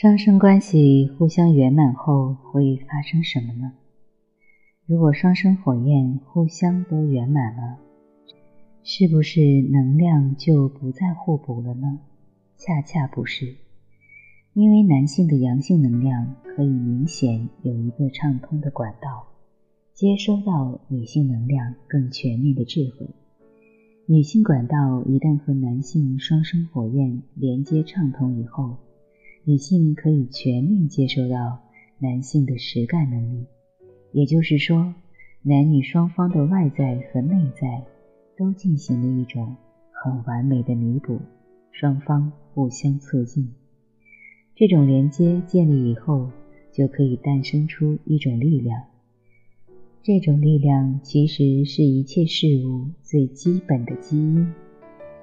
双生关系互相圆满后会发生什么呢？如果双生火焰互相都圆满了，是不是能量就不再互补了呢？恰恰不是，因为男性的阳性能量可以明显有一个畅通的管道，接收到女性能量更全面的智慧。女性管道一旦和男性双生火焰连接畅通以后，女性可以全面接受到男性的实干能力，也就是说，男女双方的外在和内在都进行了一种很完美的弥补，双方互相促进。这种连接建立以后，就可以诞生出一种力量。这种力量其实是一切事物最基本的基因，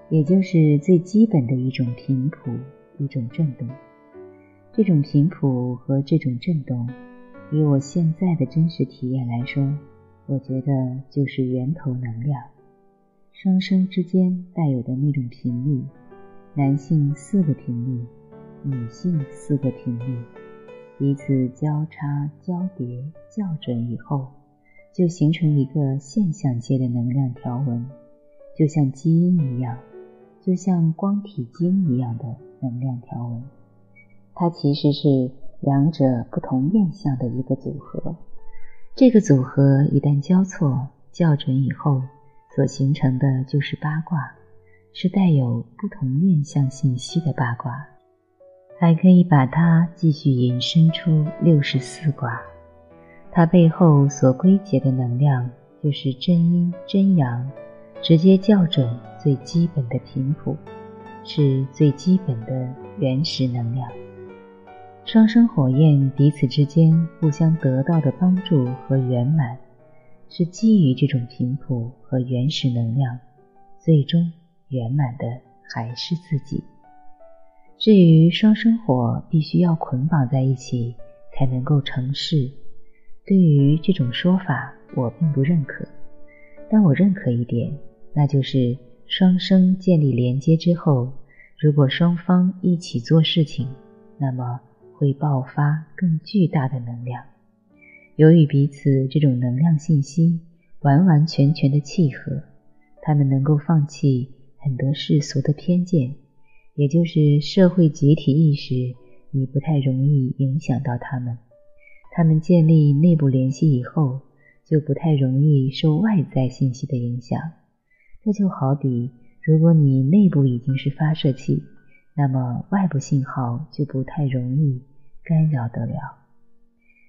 也就是最基本的一种频谱，一种振动。这种频谱和这种震动，以我现在的真实体验来说，我觉得就是源头能量，双生之间带有的那种频率，男性四个频率，女性四个频率，彼此交叉交叠校准以后，就形成一个现象界的能量条纹，就像基因一样，就像光体晶一样的能量条纹。它其实是两者不同面相的一个组合，这个组合一旦交错校准以后，所形成的就是八卦，是带有不同面相信息的八卦，还可以把它继续引申出六十四卦。它背后所归结的能量就是真阴真阳，直接校准最基本的频谱，是最基本的原始能量。双生火焰彼此之间互相得到的帮助和圆满，是基于这种频谱和原始能量，最终圆满的还是自己。至于双生火必须要捆绑在一起才能够成事，对于这种说法我并不认可。但我认可一点，那就是双生建立连接之后，如果双方一起做事情，那么。会爆发更巨大的能量。由于彼此这种能量信息完完全全的契合，他们能够放弃很多世俗的偏见，也就是社会集体意识已不太容易影响到他们。他们建立内部联系以后，就不太容易受外在信息的影响。这就好比，如果你内部已经是发射器。那么外部信号就不太容易干扰得了。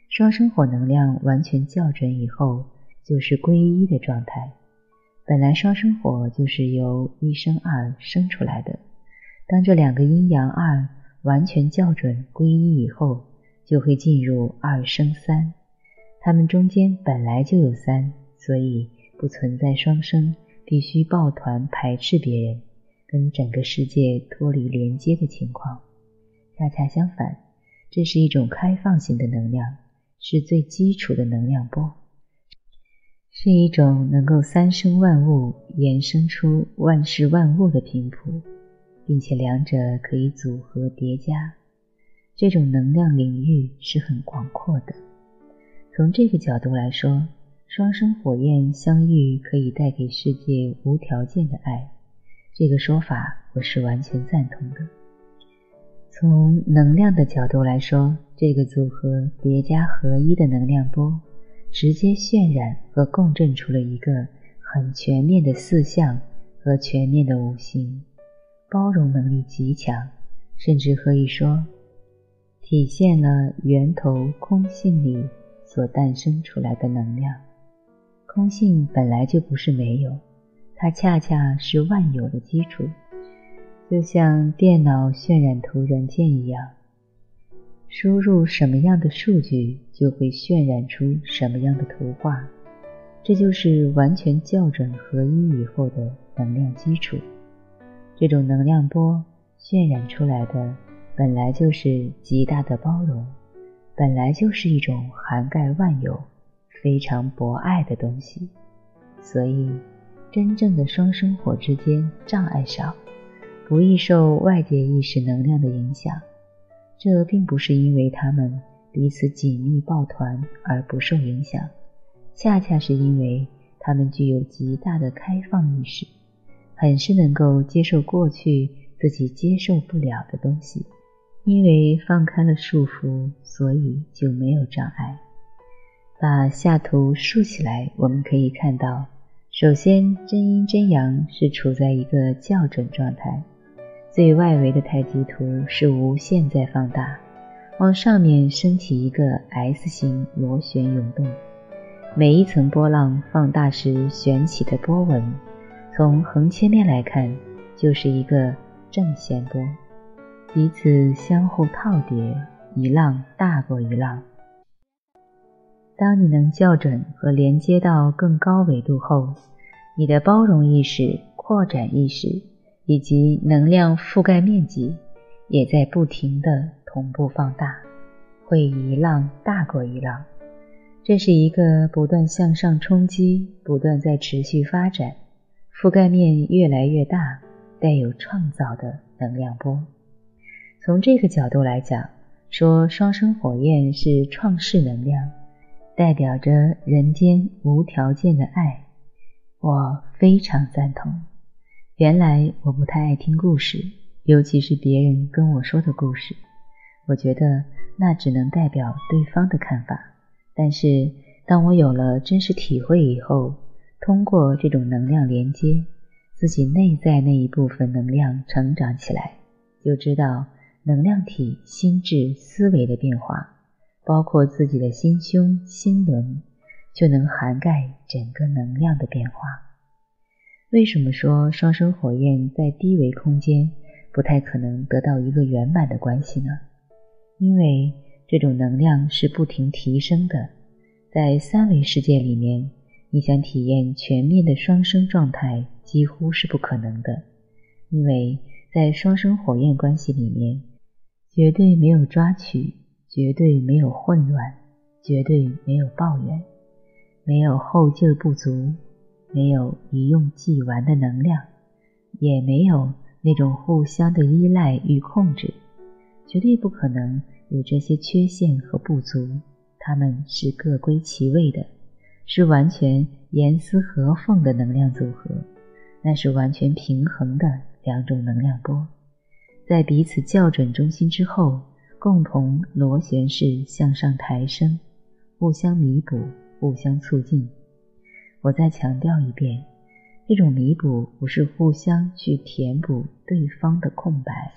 双生火能量完全校准以后，就是归一的状态。本来双生火就是由一生二生出来的，当这两个阴阳二完全校准归一以后，就会进入二生三。它们中间本来就有三，所以不存在双生必须抱团排斥别人。跟整个世界脱离连接的情况，恰恰相反，这是一种开放性的能量，是最基础的能量波，是一种能够三生万物衍生出万事万物的频谱，并且两者可以组合叠加。这种能量领域是很广阔的。从这个角度来说，双生火焰相遇可以带给世界无条件的爱。这个说法我是完全赞同的。从能量的角度来说，这个组合叠加合一的能量波，直接渲染和共振出了一个很全面的四象和全面的五行，包容能力极强，甚至可以说，体现了源头空性里所诞生出来的能量。空性本来就不是没有。它恰恰是万有的基础，就像电脑渲染图软件一样，输入什么样的数据，就会渲染出什么样的图画。这就是完全校准合一以后的能量基础。这种能量波渲染出来的，本来就是极大的包容，本来就是一种涵盖万有、非常博爱的东西，所以。真正的双生火之间障碍少，不易受外界意识能量的影响。这并不是因为他们彼此紧密抱团而不受影响，恰恰是因为他们具有极大的开放意识，很是能够接受过去自己接受不了的东西。因为放开了束缚，所以就没有障碍。把下图竖起来，我们可以看到，首先真阴真阳是处在一个校准状态。最外围的太极图是无限在放大，往上面升起一个 S 型螺旋涌动，每一层波浪放大时旋起的波纹，从横切面来看就是一个正弦波，彼此相互套叠，一浪大过一浪。当你能校准和连接到更高维度后，你的包容意识、扩展意识。以及能量覆盖面积也在不停的同步放大，会一浪大过一浪。这是一个不断向上冲击、不断在持续发展、覆盖面越来越大、带有创造的能量波。从这个角度来讲，说双生火焰是创世能量，代表着人间无条件的爱，我非常赞同。原来我不太爱听故事，尤其是别人跟我说的故事。我觉得那只能代表对方的看法。但是当我有了真实体会以后，通过这种能量连接，自己内在那一部分能量成长起来，就知道能量体、心智、思维的变化，包括自己的心胸、心轮，就能涵盖整个能量的变化。为什么说双生火焰在低维空间不太可能得到一个圆满的关系呢？因为这种能量是不停提升的，在三维世界里面，你想体验全面的双生状态几乎是不可能的，因为在双生火焰关系里面，绝对没有抓取，绝对没有混乱，绝对没有抱怨，没有后劲不足。没有一用即完的能量，也没有那种互相的依赖与控制，绝对不可能有这些缺陷和不足。它们是各归其位的，是完全严丝合缝的能量组合，那是完全平衡的两种能量波，在彼此校准中心之后，共同螺旋式向上抬升，互相弥补，互相促进。我再强调一遍，这种弥补不是互相去填补对方的空白，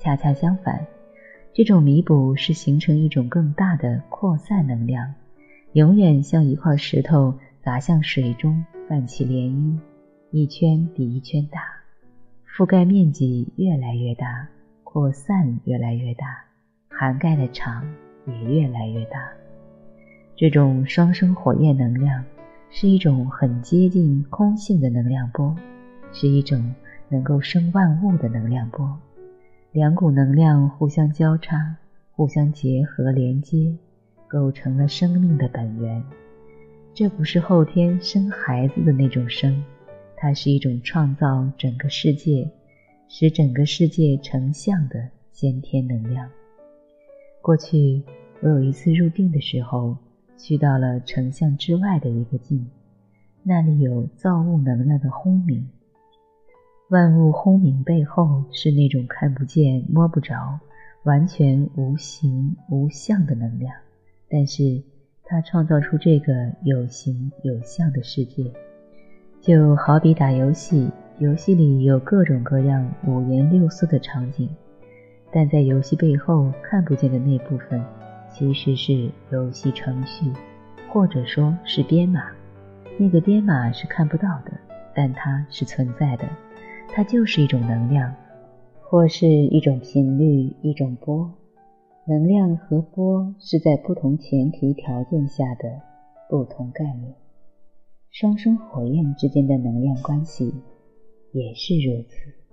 恰恰相反，这种弥补是形成一种更大的扩散能量，永远像一块石头砸向水中泛起涟漪，一圈比一圈大，覆盖面积越来越大，扩散越来越大，涵盖的场也越来越大。这种双生火焰能量。是一种很接近空性的能量波，是一种能够生万物的能量波。两股能量互相交叉、互相结合、连接，构成了生命的本源。这不是后天生孩子的那种生，它是一种创造整个世界、使整个世界成像的先天能量。过去我有一次入定的时候。去到了成像之外的一个境，那里有造物能量的轰鸣。万物轰鸣背后是那种看不见、摸不着、完全无形无相的能量，但是它创造出这个有形有相的世界。就好比打游戏，游戏里有各种各样五颜六色的场景，但在游戏背后看不见的那部分。其实是游戏程序，或者说是编码。那个编码是看不到的，但它是存在的。它就是一种能量，或是一种频率、一种波。能量和波是在不同前提条件下的不同概念。双生火焰之间的能量关系也是如此。